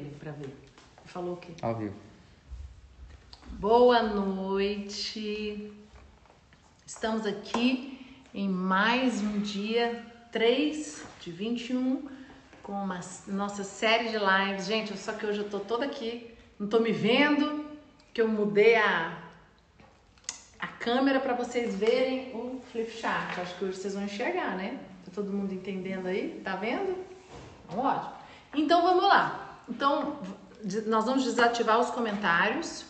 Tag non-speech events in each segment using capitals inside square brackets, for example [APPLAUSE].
ele pra ver. Falou o quê? Ao vivo. Boa noite. Estamos aqui em mais um dia 3 de 21 com uma nossa série de lives. Gente, só que hoje eu tô toda aqui, não tô me vendo, que eu mudei a a câmera para vocês verem o flip chart. Acho que hoje vocês vão enxergar, né? Tá todo mundo entendendo aí? Tá vendo? Então, ótimo. Então vamos lá. Então nós vamos desativar os comentários,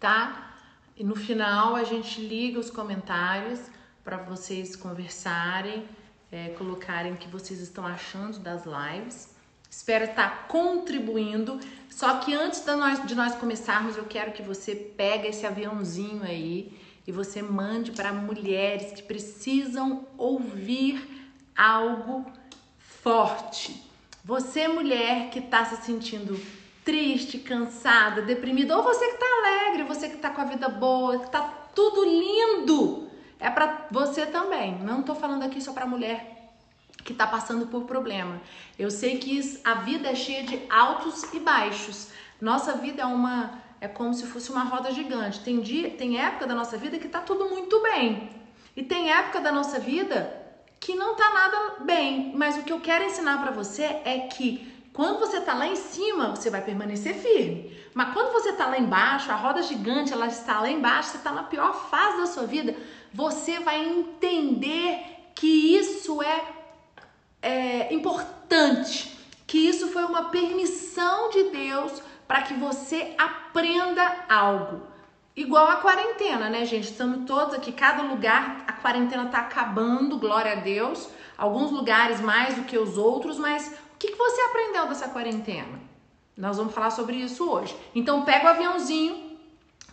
tá? E no final a gente liga os comentários para vocês conversarem, é, colocarem o que vocês estão achando das lives. Espero estar contribuindo. Só que antes de nós, de nós começarmos, eu quero que você pegue esse aviãozinho aí e você mande para mulheres que precisam ouvir algo forte. Você, mulher que está se sentindo triste, cansada, deprimida, ou você que está alegre, você que está com a vida boa, que está tudo lindo, é para você também. Não estou falando aqui só para mulher que está passando por problema. Eu sei que a vida é cheia de altos e baixos. Nossa vida é uma é como se fosse uma roda gigante. Tem dia, tem época da nossa vida que está tudo muito bem. E tem época da nossa vida que não tá nada bem. Mas o que eu quero ensinar para você é que quando você tá lá em cima, você vai permanecer firme. Mas quando você tá lá embaixo, a roda gigante, ela está lá embaixo, você tá na pior fase da sua vida, você vai entender que isso é, é importante, que isso foi uma permissão de Deus para que você aprenda algo. Igual a quarentena, né, gente? Estamos todos aqui, cada lugar, a quarentena tá acabando, glória a Deus. Alguns lugares mais do que os outros, mas o que, que você aprendeu dessa quarentena? Nós vamos falar sobre isso hoje. Então, pega o aviãozinho,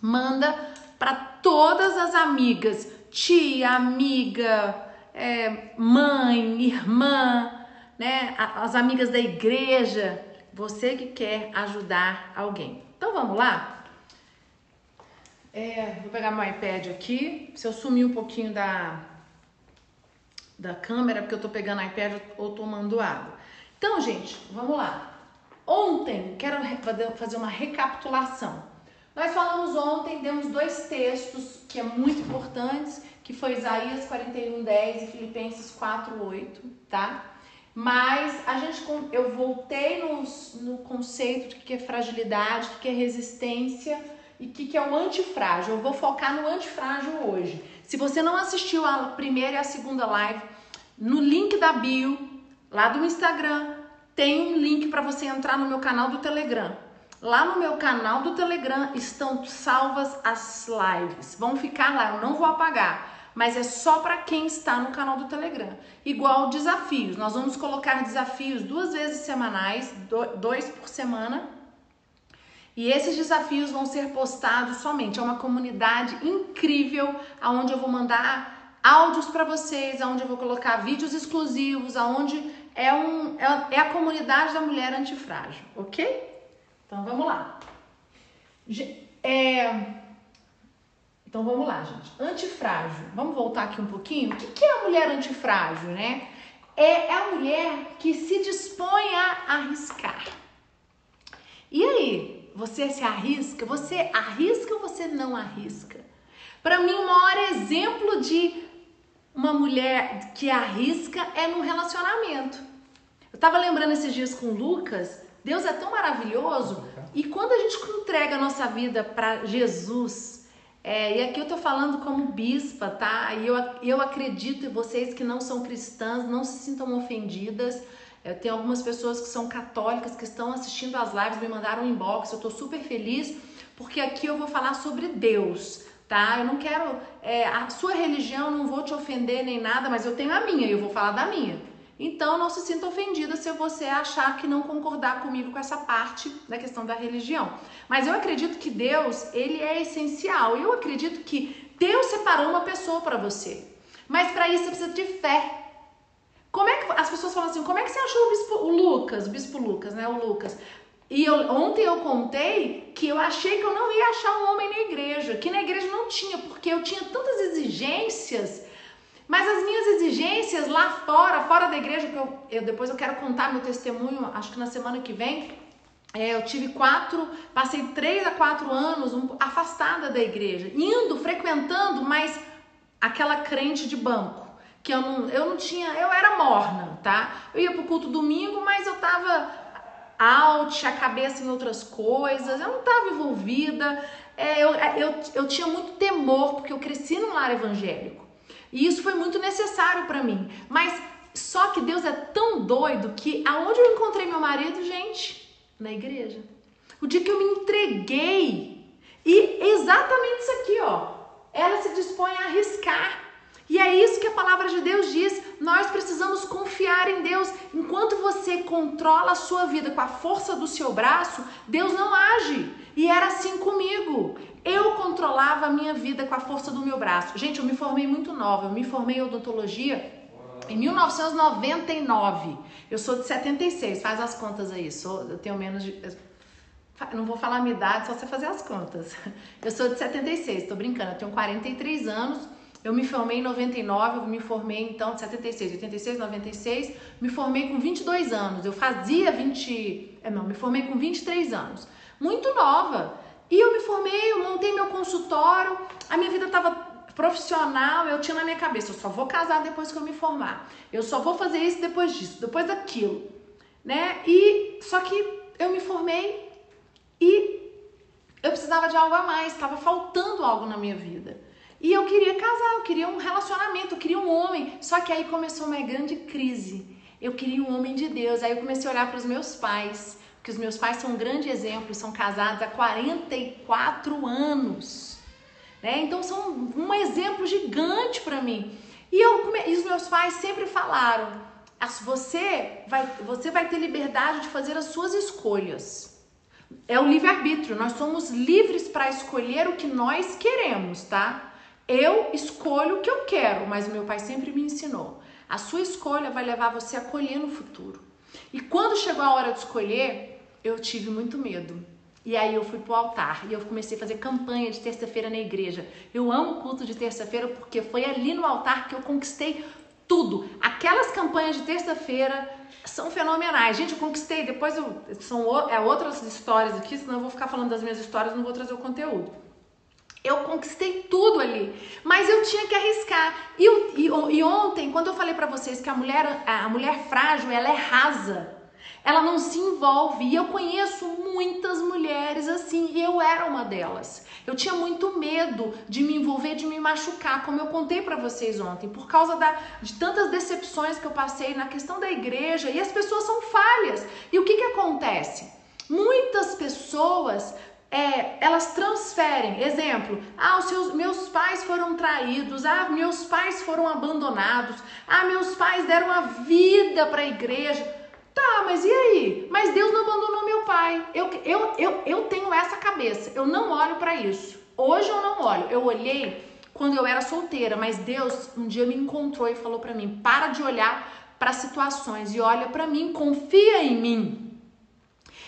manda para todas as amigas, tia, amiga, é, mãe, irmã, né, as amigas da igreja, você que quer ajudar alguém. Então, vamos lá? É, vou pegar meu iPad aqui. Se eu sumir um pouquinho da, da câmera, porque eu tô pegando iPad ou tomando água. Então, gente, vamos lá. Ontem, quero fazer uma recapitulação. Nós falamos ontem, demos dois textos que é muito importantes, que foi Isaías 41:10 e Filipenses 4:8, tá? Mas a gente eu voltei no, no conceito de que é fragilidade, de que é resistência e o que, que é o antifrágil. Eu vou focar no antifrágil hoje. Se você não assistiu a primeira e a segunda live, no link da bio, lá do Instagram, tem um link para você entrar no meu canal do Telegram. Lá no meu canal do Telegram estão salvas as lives. Vão ficar lá, eu não vou apagar, mas é só para quem está no canal do Telegram. Igual desafios, nós vamos colocar desafios duas vezes semanais, dois por semana e esses desafios vão ser postados somente. É uma comunidade incrível, aonde eu vou mandar áudios para vocês, aonde eu vou colocar vídeos exclusivos, aonde é, um, é, é a comunidade da mulher antifrágil, ok? Então vamos lá. É, então vamos lá, gente. Antifrágil. Vamos voltar aqui um pouquinho. O que é a mulher antifrágil, né? É a mulher que se dispõe a arriscar. E aí, você se arrisca? Você arrisca ou você não arrisca? Para mim, o maior exemplo de uma mulher que arrisca é no relacionamento. Eu estava lembrando esses dias com o Lucas, Deus é tão maravilhoso e quando a gente entrega a nossa vida para Jesus, é, e aqui eu tô falando como bispa, tá? E eu, eu acredito em vocês que não são cristãs, não se sintam ofendidas. Eu tenho algumas pessoas que são católicas que estão assistindo as lives, me mandaram um inbox, eu tô super feliz, porque aqui eu vou falar sobre Deus, tá? Eu não quero. É, a sua religião, não vou te ofender nem nada, mas eu tenho a minha e eu vou falar da minha. Então não se sinta ofendida se você achar que não concordar comigo com essa parte da questão da religião. Mas eu acredito que Deus, ele é essencial. Eu acredito que Deus separou uma pessoa para você. Mas para isso você precisa de fé. Como é que as pessoas falam assim? Como é que você achou o bispo o Lucas, o bispo Lucas, né? O Lucas. E eu, ontem eu contei que eu achei que eu não ia achar um homem na igreja, que na igreja não tinha, porque eu tinha tantas exigências, mas as minhas exigências lá fora, fora da igreja, que eu, eu depois eu quero contar meu testemunho, acho que na semana que vem, é, eu tive quatro, passei três a quatro anos um, afastada da igreja, indo, frequentando, mas aquela crente de banco, que eu não, eu não tinha, eu era morna, tá? Eu ia pro culto domingo, mas eu tava out, a cabeça em outras coisas, eu não tava envolvida, é, eu, é, eu, eu tinha muito temor, porque eu cresci num lar evangélico, e isso foi muito necessário para mim, mas só que Deus é tão doido que aonde eu encontrei meu marido, gente? Na igreja. O dia que eu me entreguei. E exatamente isso aqui, ó. Ela se dispõe a arriscar. E é isso que a palavra de Deus diz. Nós precisamos confiar em Deus. Enquanto você controla a sua vida com a força do seu braço, Deus não age. E era assim comigo. Eu controlava a minha vida com a força do meu braço. Gente, eu me formei muito nova. Eu me formei em odontologia em 1999. Eu sou de 76, faz as contas aí. Sou, eu tenho menos de. Não vou falar a minha idade, só você fazer as contas. Eu sou de 76, tô brincando, eu tenho 43 anos. Eu me formei em 99, eu me formei então de 76, 86, 96, me formei com 22 anos. Eu fazia 20, é, não, me formei com 23 anos. Muito nova. E eu me formei, eu montei meu consultório, a minha vida estava profissional, eu tinha na minha cabeça, eu só vou casar depois que eu me formar. Eu só vou fazer isso depois disso, depois daquilo, né? E só que eu me formei e eu precisava de algo a mais, estava faltando algo na minha vida. E eu queria casar, eu queria um relacionamento, eu queria um homem. Só que aí começou uma grande crise. Eu queria um homem de Deus. Aí eu comecei a olhar para os meus pais, que os meus pais são um grande exemplo, são casados há 44 anos. Né? Então são um exemplo gigante para mim. E, eu, e os meus pais sempre falaram: você vai, você vai ter liberdade de fazer as suas escolhas. É o livre-arbítrio, nós somos livres para escolher o que nós queremos, tá? Eu escolho o que eu quero, mas o meu pai sempre me ensinou. A sua escolha vai levar você a colher no futuro. E quando chegou a hora de escolher, eu tive muito medo. E aí eu fui pro altar e eu comecei a fazer campanha de terça-feira na igreja. Eu amo culto de terça-feira porque foi ali no altar que eu conquistei tudo. Aquelas campanhas de terça-feira são fenomenais. Gente, eu conquistei, depois eu, são é, outras histórias aqui, senão eu vou ficar falando das minhas histórias, não vou trazer o conteúdo. Eu conquistei tudo ali, mas eu tinha que arriscar. E, e, e ontem, quando eu falei para vocês que a mulher, a mulher frágil, ela é rasa, ela não se envolve. E eu conheço muitas mulheres assim, e eu era uma delas. Eu tinha muito medo de me envolver, de me machucar, como eu contei para vocês ontem, por causa da, de tantas decepções que eu passei na questão da igreja, e as pessoas são falhas. E o que, que acontece? Muitas pessoas é, elas transferem, exemplo, ah, os seus, meus pais foram traídos, ah, meus pais foram abandonados, ah, meus pais deram a vida para a igreja. Tá, mas e aí? Mas Deus não abandonou meu pai. Eu, eu, eu, eu tenho essa cabeça. Eu não olho para isso. Hoje eu não olho. Eu olhei quando eu era solteira, mas Deus um dia me encontrou e falou para mim: para de olhar para situações e olha para mim, confia em mim.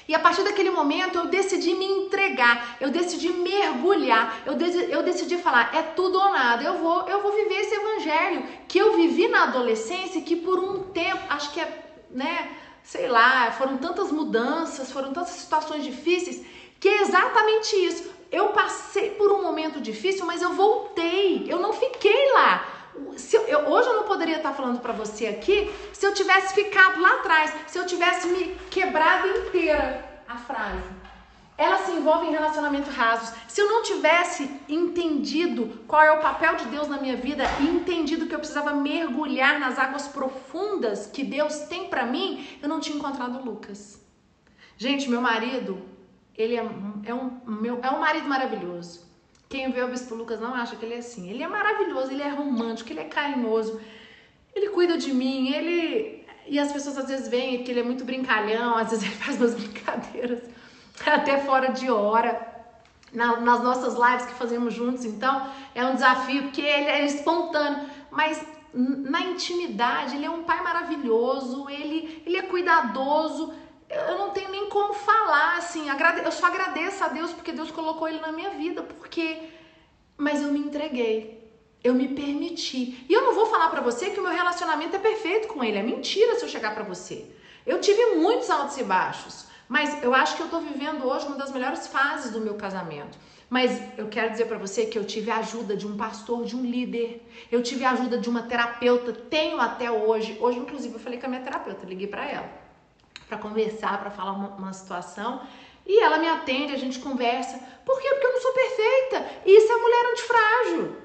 E a partir daquele momento eu decidi me entregar, eu decidi mergulhar, eu, de, eu decidi falar, é tudo ou nada, eu vou, eu vou viver esse evangelho que eu vivi na adolescência, que por um tempo, acho que é, né, sei lá, foram tantas mudanças, foram tantas situações difíceis, que é exatamente isso. Eu passei por um momento difícil, mas eu voltei, eu não fiquei lá. Eu, eu, hoje eu não poderia estar falando para você aqui se eu tivesse ficado lá atrás, se eu tivesse me quebrado inteira a frase ela se envolve em relacionamentos rasos. Se eu não tivesse entendido qual é o papel de Deus na minha vida e entendido que eu precisava mergulhar nas águas profundas que Deus tem para mim, eu não tinha encontrado Lucas. Gente, meu marido, ele é, é, um, meu, é um marido maravilhoso. Quem vê o Bispo Lucas não acha que ele é assim. Ele é maravilhoso, ele é romântico, ele é carinhoso, ele cuida de mim, ele. E as pessoas às vezes veem que ele é muito brincalhão, às vezes [LAUGHS] ele faz umas brincadeiras até fora de hora. Na, nas nossas lives que fazemos juntos, então é um desafio porque ele é espontâneo, mas na intimidade ele é um pai maravilhoso, ele, ele é cuidadoso. Eu não tenho nem como falar assim, eu só agradeço a Deus porque Deus colocou ele na minha vida, porque mas eu me entreguei. Eu me permiti. E eu não vou falar para você que o meu relacionamento é perfeito com ele. É mentira se eu chegar para você. Eu tive muitos altos e baixos. Mas eu acho que eu tô vivendo hoje uma das melhores fases do meu casamento. Mas eu quero dizer para você que eu tive a ajuda de um pastor, de um líder. Eu tive a ajuda de uma terapeuta, tenho até hoje. Hoje, inclusive, eu falei com a minha terapeuta, liguei para ela para conversar, para falar uma, uma, situação. E ela me atende, a gente conversa. Por quê? Porque eu não sou perfeita. E isso é mulher antifrágil.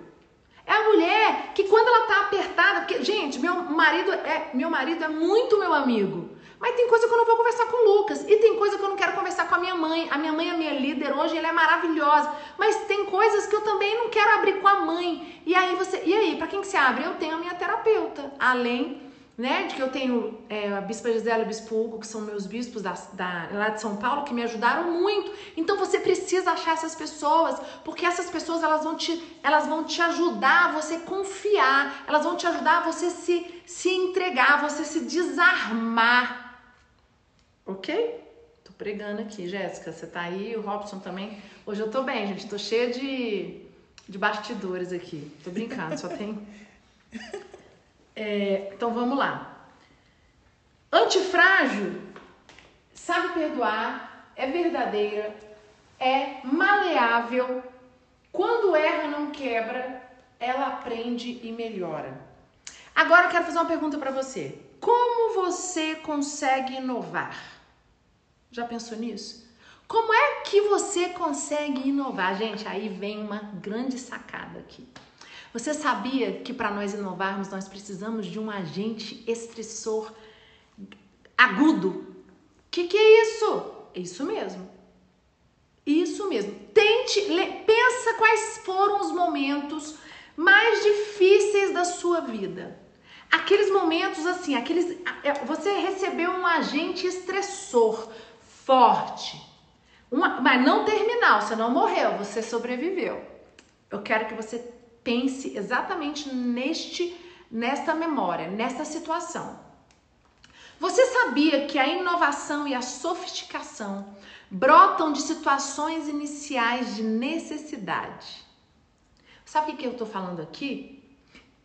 É a mulher que quando ela tá apertada, porque gente, meu marido é meu marido é muito meu amigo. Mas tem coisa que eu não vou conversar com o Lucas. E tem coisa que eu não quero conversar com a minha mãe. A minha mãe é minha líder hoje, ela é maravilhosa. Mas tem coisas que eu também não quero abrir com a mãe. E aí você. E aí, para quem que se abre? Eu tenho a minha terapeuta. Além né, de que eu tenho é, a Bispa Gisela e o Bispo Hugo, que são meus bispos da, da, lá de São Paulo, que me ajudaram muito. Então você precisa achar essas pessoas, porque essas pessoas elas vão te, elas vão te ajudar a você confiar, elas vão te ajudar a você se, se entregar, você se desarmar Ok? Tô pregando aqui, Jéssica. Você tá aí, o Robson também. Hoje eu tô bem, gente. Tô cheia de, de bastidores aqui. Tô brincando, só tem. É, então vamos lá. Antifrágil sabe perdoar, é verdadeira, é maleável. Quando erra, não quebra, ela aprende e melhora. Agora eu quero fazer uma pergunta para você. Como você consegue inovar? Já pensou nisso? Como é que você consegue inovar? Gente, aí vem uma grande sacada aqui. Você sabia que para nós inovarmos nós precisamos de um agente estressor agudo? O que, que é isso? É isso mesmo. Isso mesmo. Tente, pensa quais foram os momentos mais difíceis da sua vida aqueles momentos assim, aqueles é, você recebeu um agente estressor forte, uma, mas não terminal, você não morreu, você sobreviveu. Eu quero que você pense exatamente neste nesta memória, nesta situação. Você sabia que a inovação e a sofisticação brotam de situações iniciais de necessidade? Sabe o que eu estou falando aqui?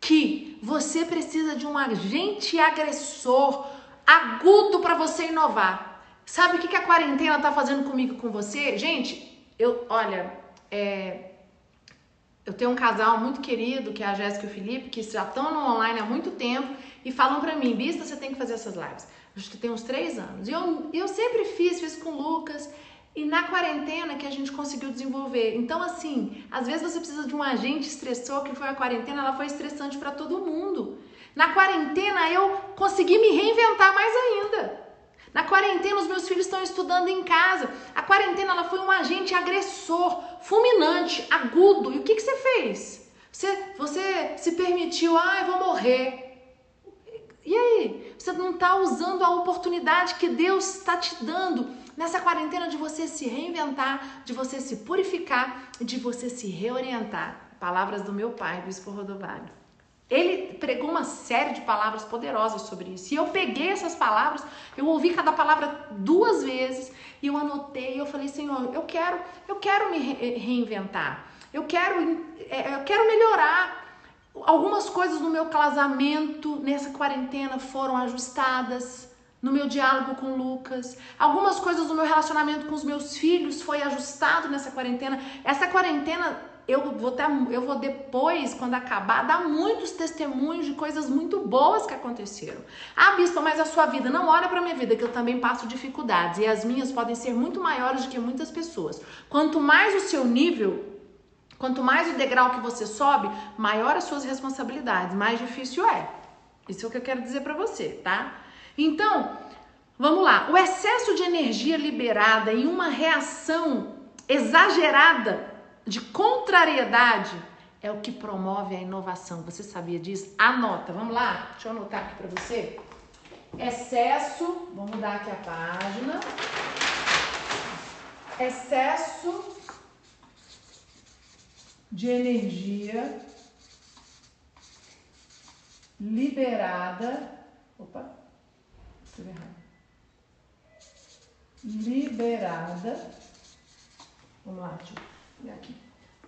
que você precisa de um agente agressor agudo para você inovar. Sabe o que, a quarentena está fazendo comigo com você? Gente, eu, olha, é, eu tenho um casal muito querido, que é a Jéssica e o Felipe, que já estão no online há muito tempo e falam para mim, Bista, você tem que fazer essas lives. Acho que tem uns três anos. E eu, eu sempre fiz, fiz com o Lucas. E na quarentena que a gente conseguiu desenvolver. Então, assim, às vezes você precisa de um agente estressor, que foi a quarentena, ela foi estressante para todo mundo. Na quarentena eu consegui me reinventar mais ainda. Na quarentena os meus filhos estão estudando em casa. A quarentena ela foi um agente agressor, fulminante, agudo. E o que, que você fez? Você, você se permitiu, ah, eu vou morrer. E aí? Você não está usando a oportunidade que Deus está te dando nessa quarentena de você se reinventar, de você se purificar, de você se reorientar. Palavras do meu pai, Bispo Rodovalho. Ele pregou uma série de palavras poderosas sobre isso. E eu peguei essas palavras, eu ouvi cada palavra duas vezes e eu anotei. Eu falei, Senhor, eu quero, eu quero me reinventar. Eu quero, é, eu quero melhorar. Algumas coisas no meu casamento nessa quarentena foram ajustadas no meu diálogo com Lucas. Algumas coisas do meu relacionamento com os meus filhos foi ajustado nessa quarentena. Essa quarentena eu vou ter, eu vou depois, quando acabar, dar muitos testemunhos de coisas muito boas que aconteceram. Ah, bispa, mas a sua vida não olha para minha vida, que eu também passo dificuldades e as minhas podem ser muito maiores do que muitas pessoas. Quanto mais o seu nível, quanto mais o degrau que você sobe, maior as suas responsabilidades, mais difícil é. Isso é o que eu quero dizer para você, tá? Então, vamos lá. O excesso de energia liberada em uma reação exagerada de contrariedade é o que promove a inovação. Você sabia disso? Anota, vamos lá? Deixa eu anotar aqui para você. Excesso, vamos mudar aqui a página. Excesso de energia liberada. Opa, Liberada. Vamos lá, aqui.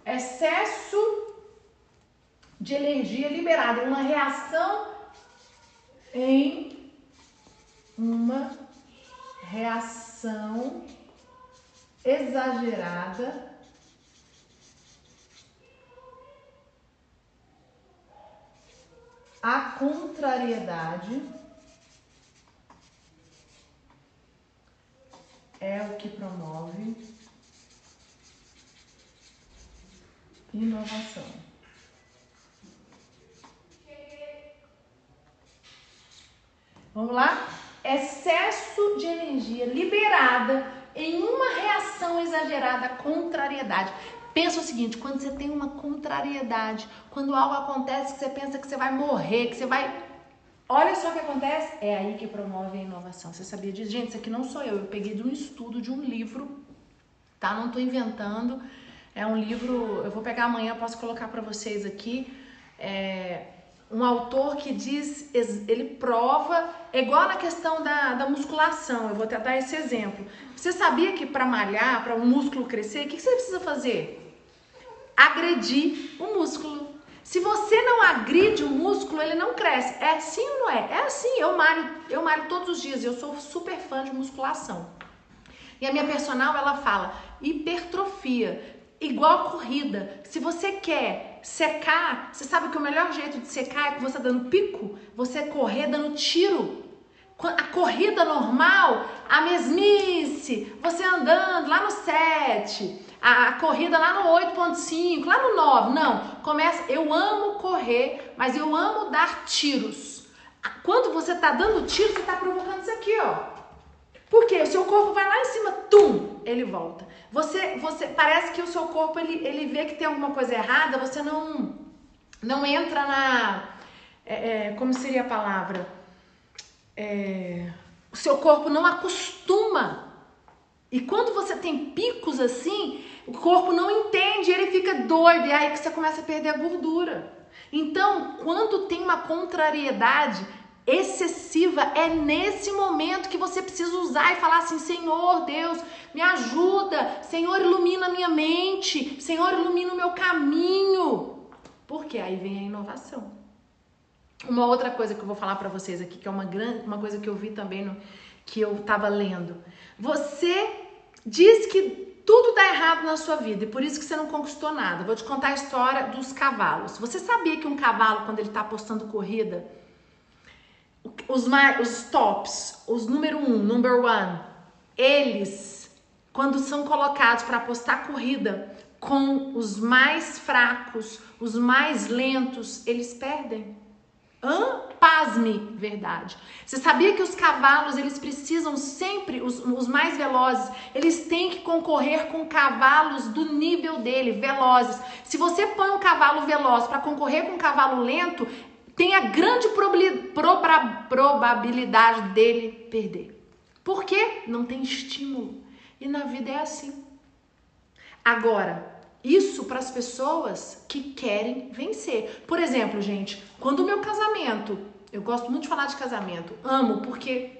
Excesso de energia liberada. Uma reação em uma reação exagerada à contrariedade é o que promove inovação. Vamos lá? Excesso de energia liberada em uma reação exagerada à contrariedade. Pensa o seguinte, quando você tem uma contrariedade, quando algo acontece que você pensa que você vai morrer, que você vai Olha só o que acontece, é aí que promove a inovação. Você sabia disso? Gente, isso aqui não sou eu, eu peguei de um estudo, de um livro, tá? Não tô inventando. É um livro, eu vou pegar amanhã, posso colocar para vocês aqui. É um autor que diz, ele prova, é igual na questão da, da musculação, eu vou até dar esse exemplo. Você sabia que para malhar, para o um músculo crescer, o que, que você precisa fazer? Agredir o músculo. Se você não agride o músculo, ele não cresce. É assim ou não é? É assim, eu malho, eu malho todos os dias, eu sou super fã de musculação. E a minha personal, ela fala hipertrofia igual corrida. Se você quer secar, você sabe que o melhor jeito de secar é com você dando pico, você correr dando tiro. A corrida normal, a mesmice, você andando lá no 7, a corrida lá no 8.5, lá no 9. Não, começa, eu amo correr, mas eu amo dar tiros. Quando você tá dando tiro, você tá provocando isso aqui, ó. Porque o seu corpo vai lá em cima, tum, ele volta. Você, você parece que o seu corpo ele, ele vê que tem alguma coisa errada, você não não entra na é, é, como seria a palavra? É, o seu corpo não acostuma. E quando você tem picos assim, o corpo não entende, ele fica doido, e aí que você começa a perder a gordura. Então, quando tem uma contrariedade, excessiva, é nesse momento que você precisa usar e falar assim: Senhor Deus, me ajuda, Senhor, ilumina a minha mente, Senhor, ilumina o meu caminho. Porque aí vem a inovação. Uma outra coisa que eu vou falar para vocês aqui, que é uma grande, uma coisa que eu vi também no que eu estava lendo. Você diz que tudo dá errado na sua vida e por isso que você não conquistou nada. Vou te contar a história dos cavalos. Você sabia que um cavalo, quando ele está apostando corrida, os, mais, os tops, os número um, number one, eles, quando são colocados para apostar corrida com os mais fracos, os mais lentos, eles perdem. Hã? Pasme, verdade. Você sabia que os cavalos, eles precisam sempre, os, os mais velozes, eles têm que concorrer com cavalos do nível dele, velozes. Se você põe um cavalo veloz para concorrer com um cavalo lento, tem a grande probabilidade dele perder. Por quê? Não tem estímulo. E na vida é assim. Agora, isso para as pessoas que querem vencer. Por exemplo, gente, quando o meu casamento, eu gosto muito de falar de casamento, amo porque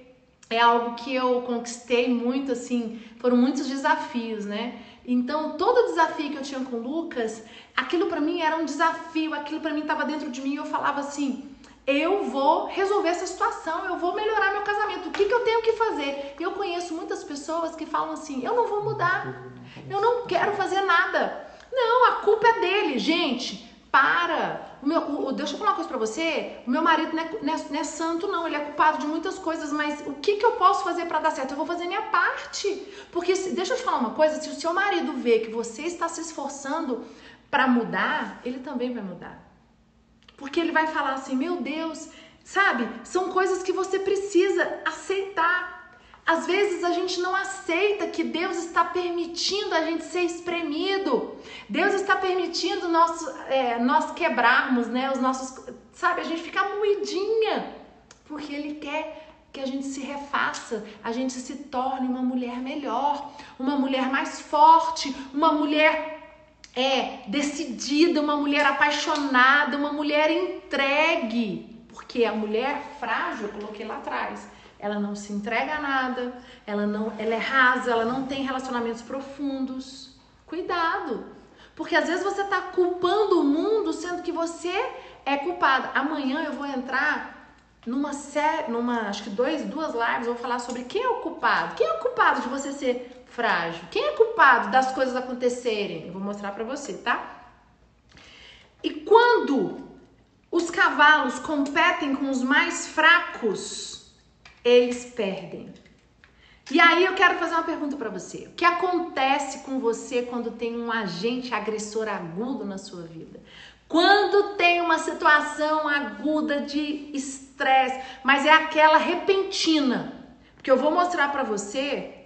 é algo que eu conquistei muito assim, foram muitos desafios, né? Então, todo desafio que eu tinha com o Lucas, aquilo para mim era um desafio, aquilo para mim estava dentro de mim. Eu falava assim: eu vou resolver essa situação, eu vou melhorar meu casamento. O que, que eu tenho que fazer? Eu conheço muitas pessoas que falam assim: eu não vou mudar, eu não quero fazer nada. Não, a culpa é dele, gente. Para! O meu, o, deixa eu falar uma coisa pra você. O meu marido não é, não, é, não é, santo, não. Ele é culpado de muitas coisas, mas o que, que eu posso fazer para dar certo? Eu vou fazer minha parte. Porque, se, deixa eu te falar uma coisa: se o seu marido vê que você está se esforçando para mudar, ele também vai mudar. Porque ele vai falar assim: meu Deus, sabe? São coisas que você precisa aceitar. Às vezes a gente não aceita que Deus está permitindo a gente ser espremido. Deus está permitindo nosso, é, nós quebrarmos, né? Os nossos, sabe? A gente fica moidinha porque Ele quer que a gente se refaça, a gente se torne uma mulher melhor, uma mulher mais forte, uma mulher é decidida, uma mulher apaixonada, uma mulher entregue. Porque a mulher frágil, eu coloquei lá atrás, ela não se entrega a nada, ela não, ela é rasa, ela não tem relacionamentos profundos. Cuidado. Porque às vezes você está culpando o mundo sendo que você é culpada. Amanhã eu vou entrar numa série, numa, acho que dois, duas lives, eu vou falar sobre quem é o culpado. Quem é o culpado de você ser frágil? Quem é culpado das coisas acontecerem? Eu vou mostrar para você, tá? E quando os cavalos competem com os mais fracos, eles perdem. E aí eu quero fazer uma pergunta para você. O que acontece com você quando tem um agente agressor agudo na sua vida? Quando tem uma situação aguda de estresse, mas é aquela repentina. Porque eu vou mostrar para você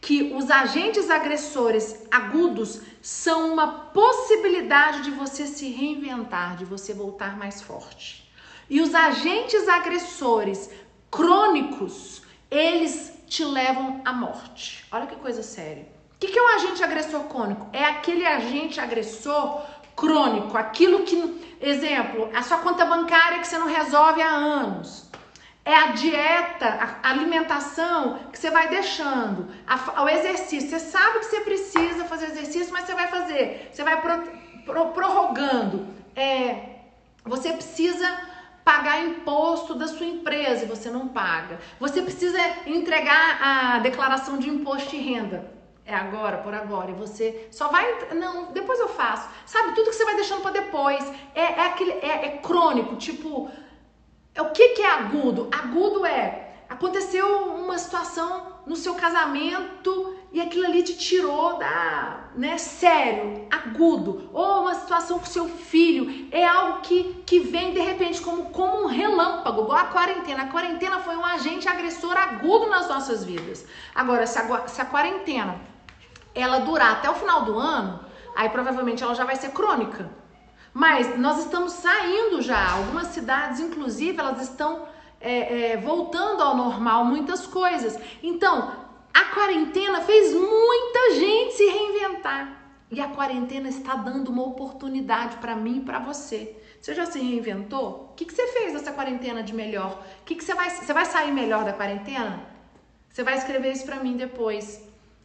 que os agentes agressores agudos são uma possibilidade de você se reinventar, de você voltar mais forte. E os agentes agressores crônicos, eles te levam à morte. Olha que coisa séria. O que é um agente agressor crônico? É aquele agente agressor crônico, aquilo que, exemplo, a sua conta bancária que você não resolve há anos. É a dieta, a alimentação que você vai deixando, a, o exercício. Você sabe que você precisa fazer exercício, mas você vai fazer. Você vai pro, pro, prorrogando. É, você precisa pagar imposto da sua empresa e você não paga. Você precisa entregar a declaração de imposto de renda é agora, por agora, e você só vai. Não, depois eu faço. Sabe, tudo que você vai deixando para depois. É, é, aquele, é, é crônico, tipo. É, o que, que é agudo? Agudo é. Aconteceu uma situação no seu casamento e aquilo ali te tirou da, né, sério, agudo, ou uma situação com seu filho, é algo que, que vem de repente como, como um relâmpago, igual a quarentena. A quarentena foi um agente agressor agudo nas nossas vidas. Agora, se a, se a quarentena ela durar até o final do ano, aí provavelmente ela já vai ser crônica. Mas nós estamos saindo já. Algumas cidades, inclusive, elas estão é, é, voltando ao normal muitas coisas. Então, a quarentena fez muita gente se reinventar. E a quarentena está dando uma oportunidade para mim e para você. Você já se reinventou? O que, que você fez nessa quarentena de melhor? O que, que você vai. Você vai sair melhor da quarentena? Você vai escrever isso para mim depois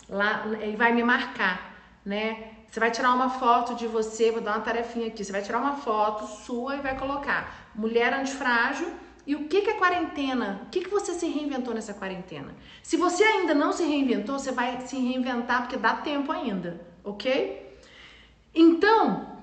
lá e vai me marcar, né? Você vai tirar uma foto de você, vou dar uma tarefinha aqui. Você vai tirar uma foto sua e vai colocar mulher antifrágil e o que, que é quarentena? O que, que você se reinventou nessa quarentena? Se você ainda não se reinventou, você vai se reinventar porque dá tempo ainda, ok? Então,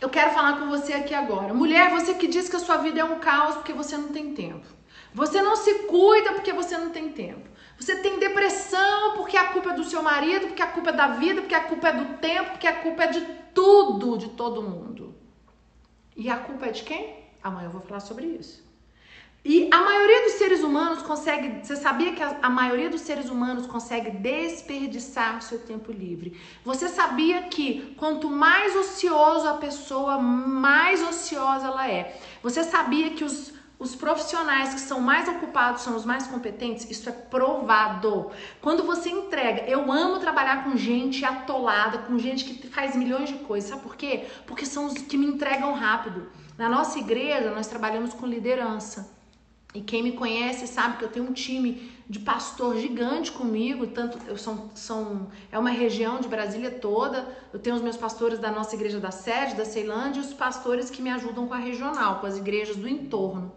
eu quero falar com você aqui agora. Mulher, você que diz que a sua vida é um caos porque você não tem tempo. Você não se cuida porque você não tem tempo. Você tem depressão porque a culpa é do seu marido, porque a culpa é da vida, porque a culpa é do tempo, porque a culpa é de tudo, de todo mundo. E a culpa é de quem? Amanhã eu vou falar sobre isso. E a maioria dos seres humanos consegue. Você sabia que a, a, maioria dos seres humanos consegue desperdiçar seu tempo livre? Você sabia que quanto mais ocioso a pessoa, mais ociosa ela é? Você sabia que os os profissionais que são mais ocupados são os mais competentes, isso é provado. Quando você entrega, eu amo trabalhar com gente atolada, com gente que faz milhões de coisas. Sabe por quê? Porque são os que me entregam rápido. Na nossa igreja, nós trabalhamos com liderança. E quem me conhece sabe que eu tenho um time de pastor gigante comigo, tanto eu são, são é uma região de Brasília toda. Eu tenho os meus pastores da nossa igreja da sede, da Ceilândia, e os pastores que me ajudam com a regional, com as igrejas do entorno.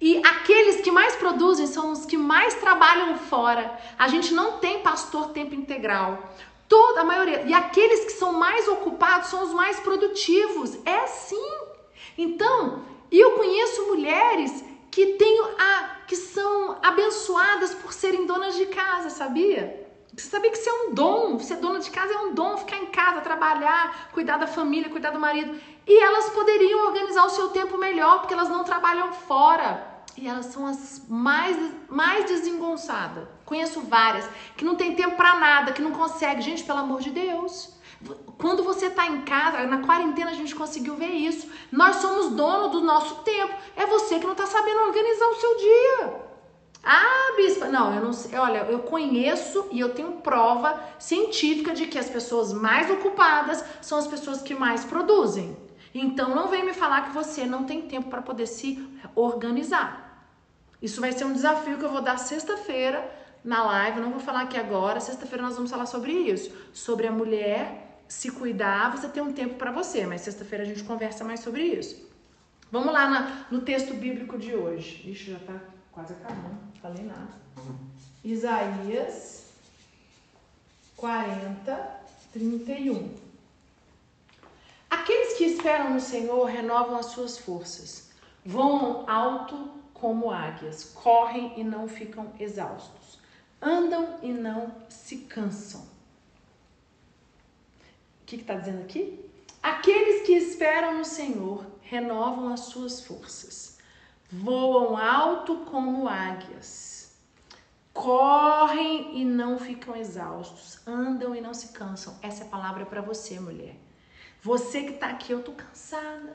E aqueles que mais produzem são os que mais trabalham fora. A gente não tem pastor tempo integral. Toda a maioria. E aqueles que são mais ocupados são os mais produtivos. É assim. Então, eu conheço mulheres que têm a, que são abençoadas por serem donas de casa, sabia? Você sabia que isso é um dom? Ser dona de casa é um dom, ficar em casa, trabalhar, cuidar da família, cuidar do marido. E elas poderiam organizar o seu tempo melhor, porque elas não trabalham fora. E elas são as mais, mais desengonçadas. Conheço várias que não tem tempo para nada, que não consegue. Gente, pelo amor de Deus. Quando você está em casa, na quarentena a gente conseguiu ver isso. Nós somos dono do nosso tempo. É você que não está sabendo organizar o seu dia. Ah, bispa, não, eu não sei. Olha, eu conheço e eu tenho prova científica de que as pessoas mais ocupadas são as pessoas que mais produzem. Então não vem me falar que você não tem tempo para poder se organizar. Isso vai ser um desafio que eu vou dar sexta-feira na live, não vou falar aqui agora. Sexta-feira nós vamos falar sobre isso, sobre a mulher se cuidar, você ter um tempo para você, mas sexta-feira a gente conversa mais sobre isso. Vamos lá na, no texto bíblico de hoje. Ixi, já tá quase acabando, falei nada. Isaías 40, 31. Aqueles que esperam no Senhor renovam as suas forças, voam alto como águias, correm e não ficam exaustos, andam e não se cansam. Que está dizendo aqui? Aqueles que esperam no Senhor renovam as suas forças, voam alto como águias, correm e não ficam exaustos, andam e não se cansam. Essa é a palavra para você, mulher. Você que está aqui, eu tô cansada,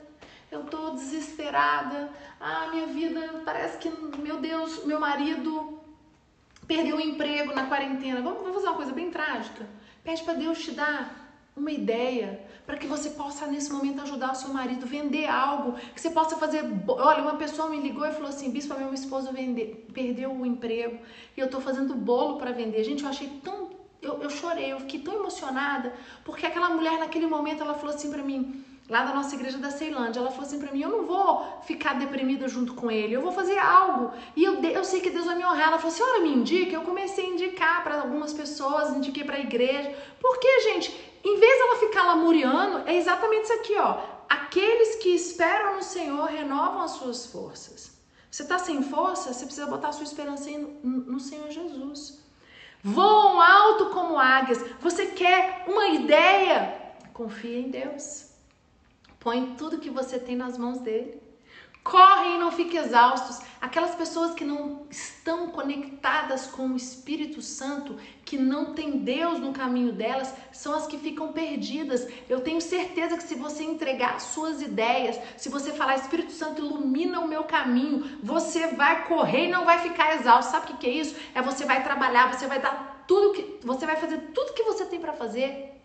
eu tô desesperada. Ah, minha vida parece que, meu Deus, meu marido perdeu o emprego na quarentena. Vamos, vamos fazer uma coisa bem trágica. Pede para Deus te dar uma ideia para que você possa nesse momento ajudar o seu marido vender algo, que você possa fazer. Olha, uma pessoa me ligou e falou assim: Bispo, meu esposo vender, perdeu o emprego e eu estou fazendo bolo para vender. Gente, eu achei tão. Eu, eu chorei, eu fiquei tão emocionada, porque aquela mulher naquele momento ela falou assim para mim: lá da nossa igreja da Ceilândia. Ela falou assim para mim: Eu não vou ficar deprimida junto com ele, eu vou fazer algo. E eu, eu sei que Deus vai me honrar. Ela falou: Senhora, me indica. Eu comecei a indicar para algumas pessoas, indiquei para a igreja. Porque, gente, em vez dela ficar lamuriando, é exatamente isso aqui, ó. Aqueles que esperam no Senhor renovam as suas forças. Você está sem força, você precisa botar a sua esperança no, Senhor Jesus. Voam alto como águias. Você quer uma ideia? Confia em Deus. Põe tudo que você tem nas mãos dele. Correm e não fiquem exaustos. Aquelas pessoas que não estão conectadas com o Espírito Santo, que não tem Deus no caminho delas, são as que ficam perdidas. Eu tenho certeza que se você entregar suas ideias, se você falar Espírito Santo ilumina o meu caminho, você vai correr e não vai ficar exausto. Sabe o que é isso? É você vai trabalhar, você vai dar tudo que você vai fazer tudo que você tem para fazer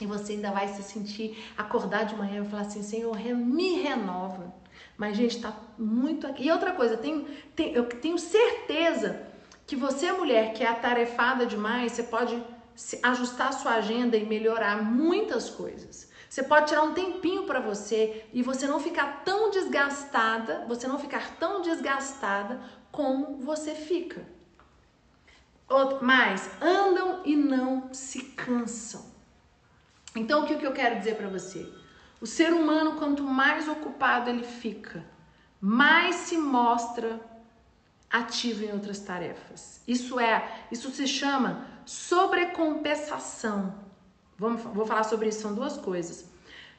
e você ainda vai se sentir, acordar de manhã e falar assim: Senhor, me renova. Mas, gente, tá muito aqui. E outra coisa, tem, tem, eu tenho certeza que você, mulher, que é atarefada demais, você pode ajustar a sua agenda e melhorar muitas coisas. Você pode tirar um tempinho para você e você não ficar tão desgastada, você não ficar tão desgastada como você fica. Mas andam e não se cansam. Então, o que eu quero dizer para você? O ser humano, quanto mais ocupado ele fica, mais se mostra ativo em outras tarefas. Isso é, isso se chama sobrecompensação. Vamos, vou falar sobre isso, são duas coisas.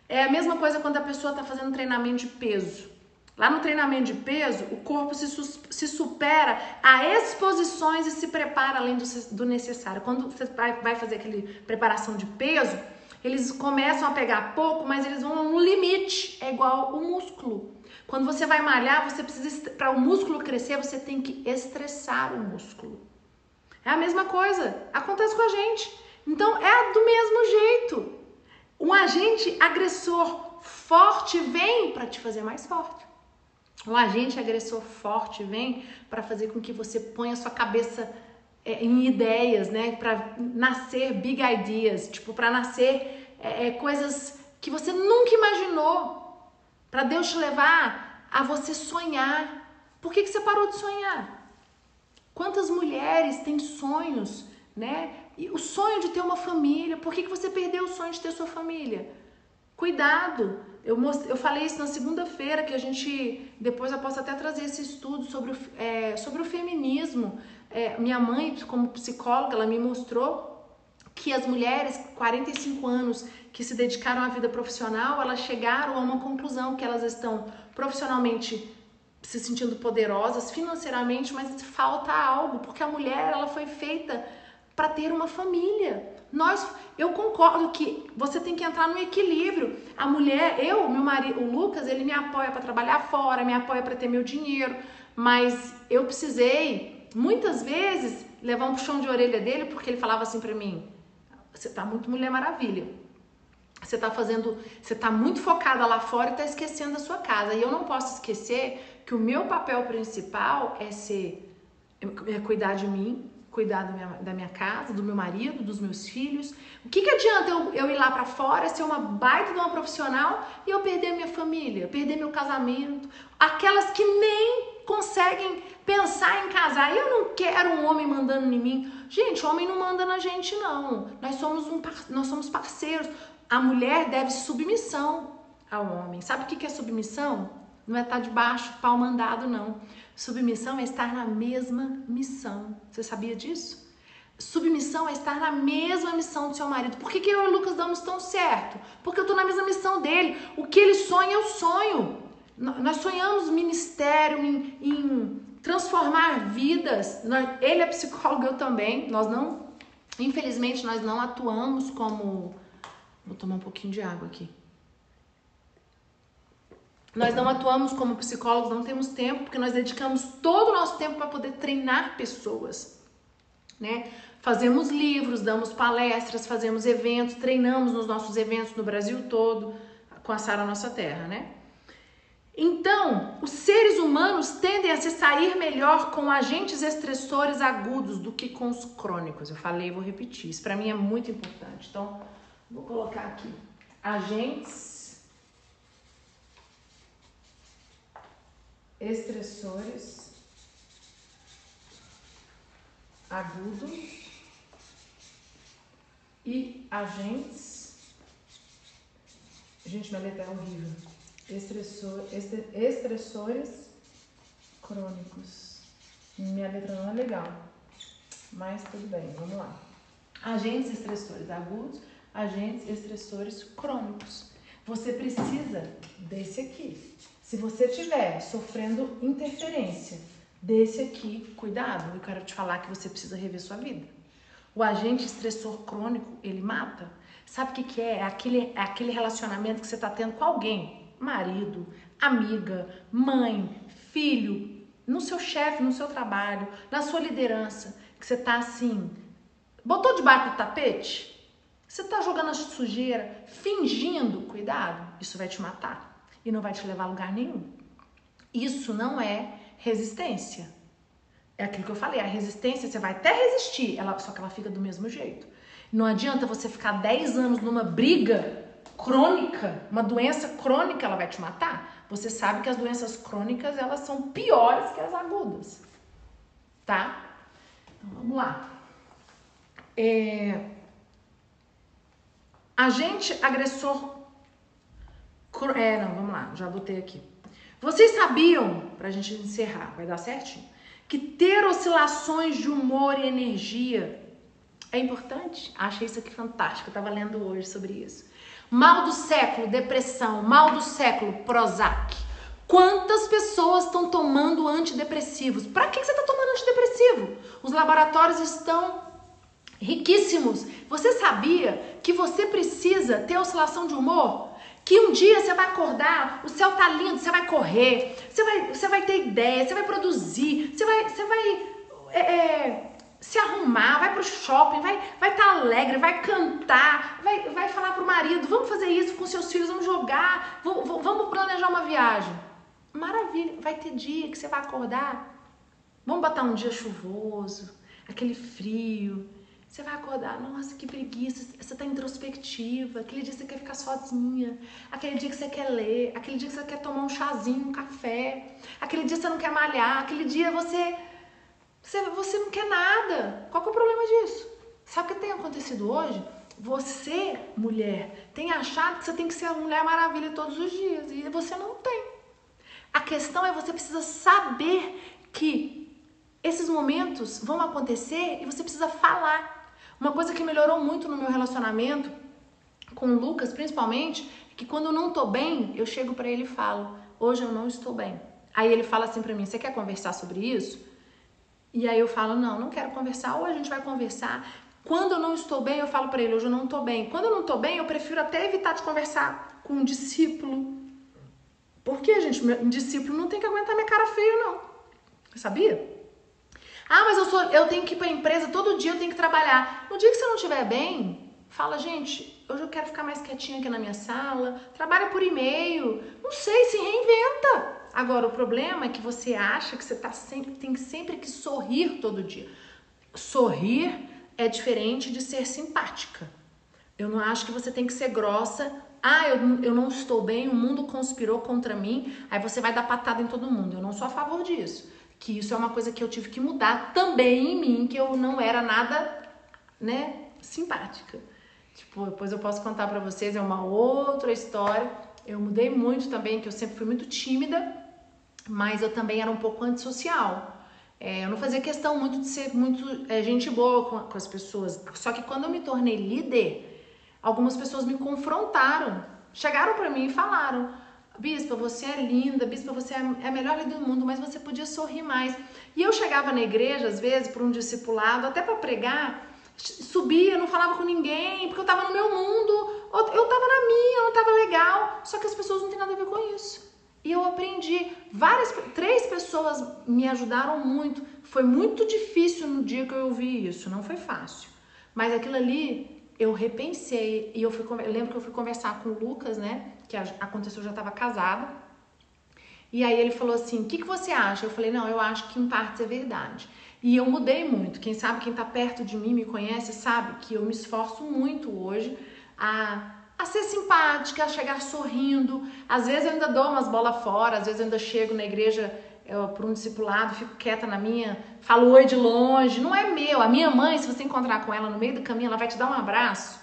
É a mesma coisa quando a pessoa está fazendo treinamento de peso. Lá no treinamento de peso, o corpo se, se supera a exposições e se prepara além do, do necessário. Quando você vai, vai fazer aquele preparação de peso, eles começam a pegar pouco, mas eles vão no limite. É igual o músculo. Quando você vai malhar, você precisa para o músculo crescer, você tem que estressar o músculo. É a mesma coisa. Acontece com a gente. Então é do mesmo jeito. Um agente agressor forte vem para te fazer mais forte. Um agente agressor forte vem para fazer com que você ponha sua cabeça é, em ideias, né? Para nascer big ideas, tipo, para nascer é, é, coisas que você nunca imaginou. Para Deus te levar a você sonhar. Por que, que você parou de sonhar? Quantas mulheres têm sonhos, né? E o sonho de ter uma família. Por que, que você perdeu o sonho de ter sua família? Cuidado! Eu, eu falei isso na segunda-feira, que a gente. Depois eu posso até trazer esse estudo sobre o, é, sobre o feminismo. É, minha mãe, como psicóloga, ela me mostrou que as mulheres, 45 anos, que se dedicaram à vida profissional, elas chegaram a uma conclusão que elas estão profissionalmente se sentindo poderosas financeiramente, mas falta algo, porque a mulher ela foi feita para ter uma família. Nós, eu concordo que você tem que entrar no equilíbrio. A mulher, eu, meu marido, o Lucas, ele me apoia para trabalhar fora, me apoia para ter meu dinheiro, mas eu precisei muitas vezes levar um puxão de orelha dele porque ele falava assim para mim: "Você tá muito mulher maravilha. Você tá fazendo, você tá muito focada lá fora e tá esquecendo da sua casa. E eu não posso esquecer que o meu papel principal é ser é cuidar de mim, cuidar da minha, da minha casa, do meu marido, dos meus filhos? O que, que adianta eu, eu ir lá para fora, ser uma baita de uma profissional e eu perder minha família, perder meu casamento? Aquelas que nem conseguem pensar em casar. Eu não quero um homem mandando em mim. Gente, homem não manda na gente, não. Nós somos, um, nós somos parceiros. A mulher deve submissão ao homem. Sabe o que é submissão? Não é estar debaixo, pau mandado, não. Submissão é estar na mesma missão. Você sabia disso? Submissão é estar na mesma missão do seu marido. Por que, que eu e o Lucas damos tão certo? Porque eu estou na mesma missão dele. O que ele sonha, eu sonho. Nós sonhamos ministério em, em transformar vidas. Ele é psicólogo, eu também. Nós não, infelizmente, nós não atuamos como. Vou tomar um pouquinho de água aqui. Nós não atuamos como psicólogos, não temos tempo, porque nós dedicamos todo o nosso tempo para poder treinar pessoas, né? Fazemos livros, damos palestras, fazemos eventos, treinamos nos nossos eventos no Brasil todo, com a Sara Nossa Terra, né? Então, os seres humanos tendem a se sair melhor com agentes estressores agudos do que com os crônicos. Eu falei, vou repetir. Isso para mim é muito importante. Então, vou colocar aqui agentes estressores agudos e agentes. Gente, minha letra é horrível estressor, estressores crônicos. Minha letra não é legal, mas tudo bem, vamos lá. Agentes estressores agudos, agentes estressores crônicos. Você precisa desse aqui. Se você estiver sofrendo interferência desse aqui, cuidado, eu quero te falar que você precisa rever sua vida. O agente estressor crônico, ele mata. Sabe o que, que é? É aquele, é aquele relacionamento que você está tendo com alguém marido, amiga, mãe, filho, no seu chefe, no seu trabalho, na sua liderança, que você tá assim, botou debaixo do tapete? Você tá jogando a sujeira, fingindo, cuidado, isso vai te matar e não vai te levar a lugar nenhum. Isso não é resistência. É aquilo que eu falei, a resistência você vai até resistir, ela, só que ela fica do mesmo jeito. Não adianta você ficar 10 anos numa briga crônica, uma doença crônica, ela vai te matar. Você sabe que as doenças crônicas elas são piores que as agudas, tá? Então vamos lá. É... Agente agressor. É, não, vamos lá, já botei aqui. Vocês sabiam, pra gente encerrar, vai dar certinho, que ter oscilações de humor e energia é importante? Achei isso aqui fantástico, eu tava lendo hoje sobre isso. Mal do século, depressão. Mal do século, Prozac. Quantas pessoas estão tomando antidepressivos? Para que você está tomando antidepressivo? Os laboratórios estão riquíssimos. Você sabia que você precisa ter oscilação de humor? Que um dia você vai acordar, o céu tá lindo, você vai correr, você vai, você vai ter ideia, você vai produzir, você vai, você vai é, é, se arrumar, vai pro shopping, vai vai estar tá alegre, vai cantar, vai, vai falar pro marido, vamos fazer isso com seus filhos, vamos jogar, vamos, vamos planejar uma viagem. Maravilha, vai ter dia que você vai acordar, vamos botar um dia chuvoso, aquele frio, você vai acordar, nossa, que preguiça, você tá introspectiva, aquele dia que você quer ficar sozinha, aquele dia que você quer ler, aquele dia que você quer tomar um chazinho, um café, aquele dia que você não quer malhar, aquele dia você você, você não quer nada. Qual que é o problema disso? Sabe o que tem acontecido hoje? Você, mulher, tem achado que você tem que ser a Mulher Maravilha todos os dias e você não tem. A questão é você precisa saber que esses momentos vão acontecer e você precisa falar. Uma coisa que melhorou muito no meu relacionamento com o Lucas, principalmente, é que quando eu não tô bem, eu chego para ele e falo: "Hoje eu não estou bem". Aí ele fala assim para mim: "Você quer conversar sobre isso?" E aí eu falo, não, não quero conversar, ou a gente vai conversar. Quando eu não estou bem, eu falo para ele, hoje eu não estou bem. Quando eu não estou bem, eu prefiro até evitar de conversar com um discípulo. Porque, gente, um discípulo não tem que aguentar minha cara feia, não. Sabia? Ah, mas eu, sou, eu tenho que ir para a empresa todo dia, eu tenho que trabalhar. No dia que você não estiver bem, fala, gente, hoje eu quero ficar mais quietinha aqui na minha sala, trabalha por e-mail, não sei, se reinventa. Agora, o problema é que você acha que você tá sempre, tem sempre que sorrir todo dia. sorrir é diferente de ser simpática. Eu não acho que você tem que ser grossa. Ah, eu, eu não estou bem, o mundo conspirou contra mim, aí você vai dar patada em todo mundo. Eu não sou a favor disso. Que isso é uma coisa que eu tive que mudar também em mim, que eu não era nada, né, simpática. Tipo, depois eu posso contar para vocês, é uma outra história. Eu mudei muito também, que eu sempre fui muito tímida, mas eu também era um pouco antissocial. É, eu não fazia questão muito de ser muito é, gente boa com, com as pessoas. Só que quando eu me tornei líder, algumas pessoas me confrontaram. Chegaram para mim e falaram: Bispa, você é linda, Bispa, você é, é a melhor líder do mundo, mas você podia sorrir mais. E eu chegava na igreja, às vezes, por um discipulado, até para pregar, subia, não falava com ninguém, porque eu tava no meu mundo, eu tava na minha, não tava legal. Só que as pessoas não têm nada a ver com isso. E eu aprendi. Várias, três pessoas me ajudaram muito. Foi muito difícil no dia que eu ouvi isso, não foi fácil. Mas aquilo ali eu repensei e eu fui eu lembro que eu fui conversar com o Lucas, né? Que aconteceu, eu já estava casada. E aí ele falou assim: "O que, que você acha?" Eu falei: "Não, eu acho que em partes é verdade." E eu mudei muito. Quem sabe, quem está perto de mim, me conhece, sabe que eu me esforço muito hoje a a ser simpática, a chegar sorrindo. Às vezes eu ainda dou umas bolas fora, às vezes eu ainda chego na igreja para um discipulado, fico quieta na minha, falo oi de longe. Não é meu. A minha mãe, se você encontrar com ela no meio do caminho, ela vai te dar um abraço.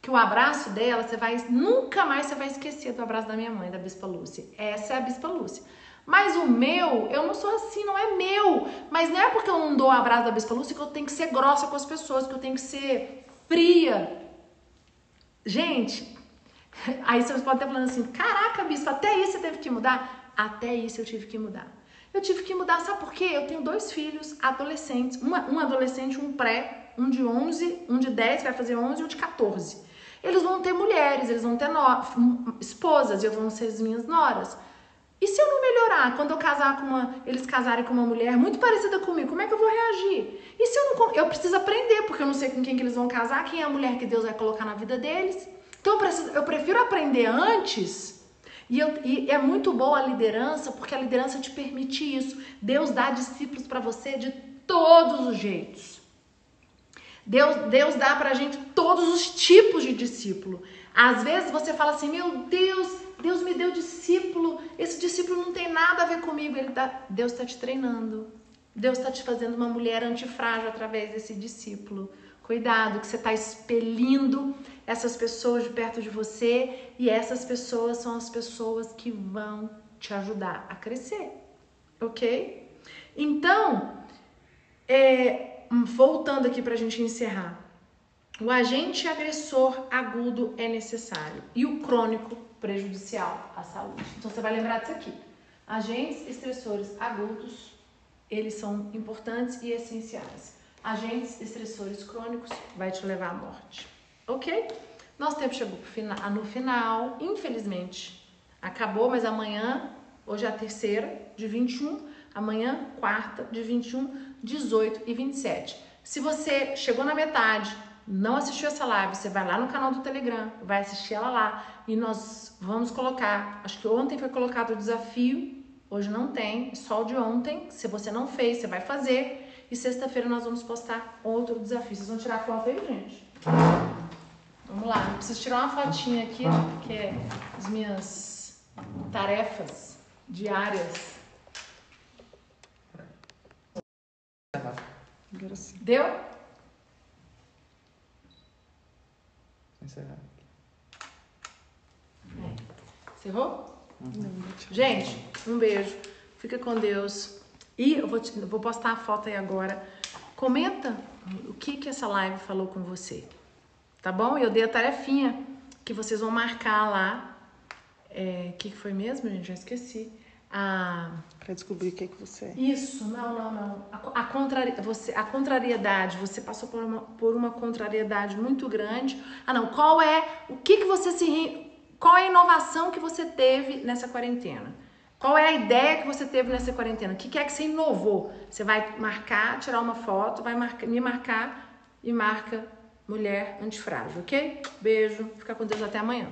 Que o abraço dela, você vai nunca mais você vai esquecer do abraço da minha mãe, da Bispa Lúcia. Essa é a Bispa Lúcia. Mas o meu, eu não sou assim, não é meu. Mas não é porque eu não dou o abraço da Bispa Lúcia que eu tenho que ser grossa com as pessoas, que eu tenho que ser fria. Gente, [LAUGHS] aí vocês podem estar falando assim: caraca, bispo, até isso você teve que mudar? Até isso eu tive que mudar. Eu tive que mudar, sabe por quê? Eu tenho dois filhos adolescentes, uma, um adolescente, um pré, um de 11, um de 10, vai fazer 11 e um de 14. Eles vão ter mulheres, eles vão ter no, esposas, eu vão ser as minhas noras. E se eu não melhorar, quando eu casar com uma, eles casarem com uma mulher muito parecida comigo, como é que eu vou reagir? E se eu não, eu preciso aprender, porque eu não sei com quem que eles vão casar, quem é a mulher que Deus vai colocar na vida deles. Então eu, preciso, eu prefiro aprender antes. E, eu, e é muito boa a liderança, porque a liderança te permite isso. Deus dá discípulos para você de todos os jeitos. Deus, Deus dá pra gente todos os tipos de discípulo. Às vezes você fala assim, meu Deus, Deus me deu discípulo, esse discípulo não tem nada a ver comigo. Ele tá, Deus está te treinando. Deus está te fazendo uma mulher antifrágil através desse discípulo. Cuidado, que você está expelindo essas pessoas de perto de você e essas pessoas são as pessoas que vão te ajudar a crescer, ok? Então, é, voltando aqui para a gente encerrar, o agente agressor agudo é necessário e o crônico prejudicial à saúde. Então você vai lembrar disso aqui. Agentes estressores agudos, eles são importantes e essenciais. Agentes estressores crônicos vai te levar à morte. Ok? Nosso tempo chegou no final, infelizmente. Acabou, mas amanhã, hoje é a terceira de 21, amanhã, quarta de 21, 18 e 27. Se você chegou na metade, não assistiu essa live, você vai lá no canal do Telegram, vai assistir ela lá e nós vamos colocar. Acho que ontem foi colocado o desafio, hoje não tem, só o de ontem. Se você não fez, você vai fazer. E sexta-feira nós vamos postar outro desafio. Vocês vão tirar foto aí, gente? Vamos lá, preciso tirar uma fotinha aqui, que é as minhas tarefas diárias. Deu? Encerrar. É. Encerrou? Uhum. Gente, um beijo. Fica com Deus. E eu vou, te, eu vou postar a foto aí agora. Comenta o que, que essa live falou com você. Tá bom? Eu dei a tarefinha que vocês vão marcar lá. O é, que, que foi mesmo, gente? Já esqueci. A... Pra descobrir o que, que você é. Isso, não, não, não. A, a, contrari... você, a contrariedade, você passou por uma, por uma contrariedade muito grande. Ah, não, qual é, o que, que você se... Qual é a inovação que você teve nessa quarentena? Qual é a ideia que você teve nessa quarentena? O que, que é que você inovou? Você vai marcar, tirar uma foto, vai marcar, me marcar e marca mulher antifrágil, ok? Beijo, fica com Deus até amanhã.